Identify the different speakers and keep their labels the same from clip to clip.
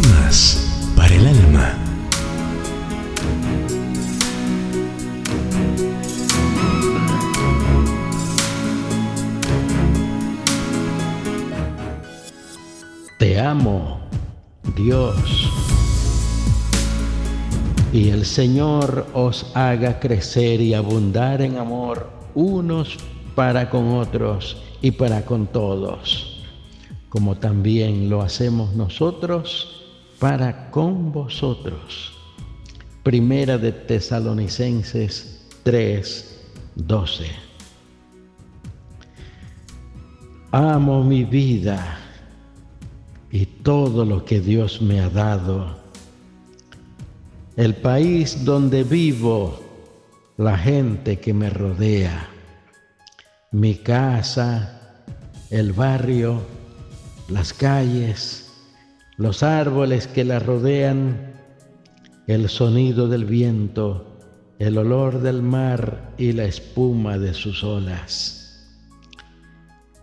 Speaker 1: paz para el alma.
Speaker 2: Te amo, Dios. Y el Señor os haga crecer y abundar en amor unos para con otros y para con todos, como también lo hacemos nosotros para con vosotros. Primera de Tesalonicenses 3, 12. Amo mi vida y todo lo que Dios me ha dado. El país donde vivo, la gente que me rodea, mi casa, el barrio, las calles, los árboles que la rodean, el sonido del viento, el olor del mar y la espuma de sus olas.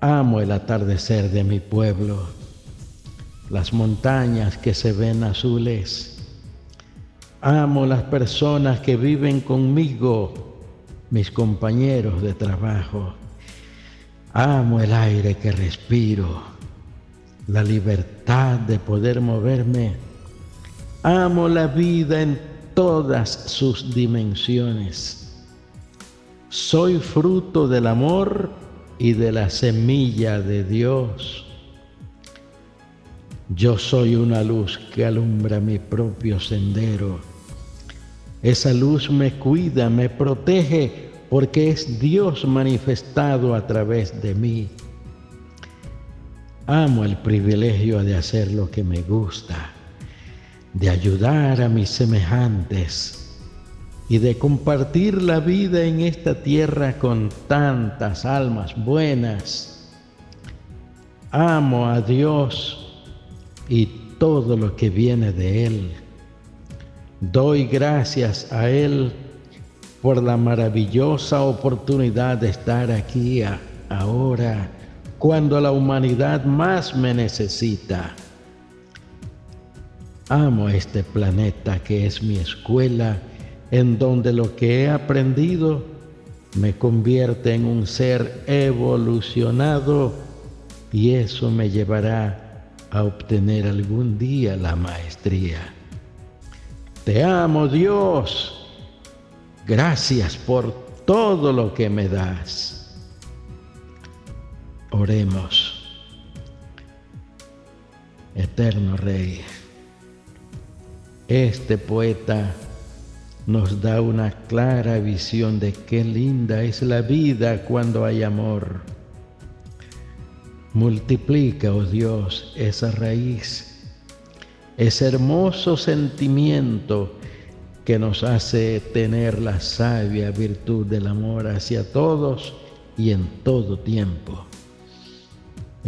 Speaker 2: Amo el atardecer de mi pueblo las montañas que se ven azules. Amo las personas que viven conmigo, mis compañeros de trabajo. Amo el aire que respiro, la libertad de poder moverme. Amo la vida en todas sus dimensiones. Soy fruto del amor y de la semilla de Dios. Yo soy una luz que alumbra mi propio sendero. Esa luz me cuida, me protege, porque es Dios manifestado a través de mí. Amo el privilegio de hacer lo que me gusta, de ayudar a mis semejantes y de compartir la vida en esta tierra con tantas almas buenas. Amo a Dios y todo lo que viene de Él. Doy gracias a Él por la maravillosa oportunidad de estar aquí ahora, cuando la humanidad más me necesita. Amo este planeta que es mi escuela, en donde lo que he aprendido me convierte en un ser evolucionado y eso me llevará a obtener algún día la maestría. Te amo Dios. Gracias por todo lo que me das. Oremos. Eterno Rey, este poeta nos da una clara visión de qué linda es la vida cuando hay amor Multiplica, oh Dios, esa raíz, ese hermoso sentimiento que nos hace tener la sabia virtud del amor hacia todos y en todo tiempo.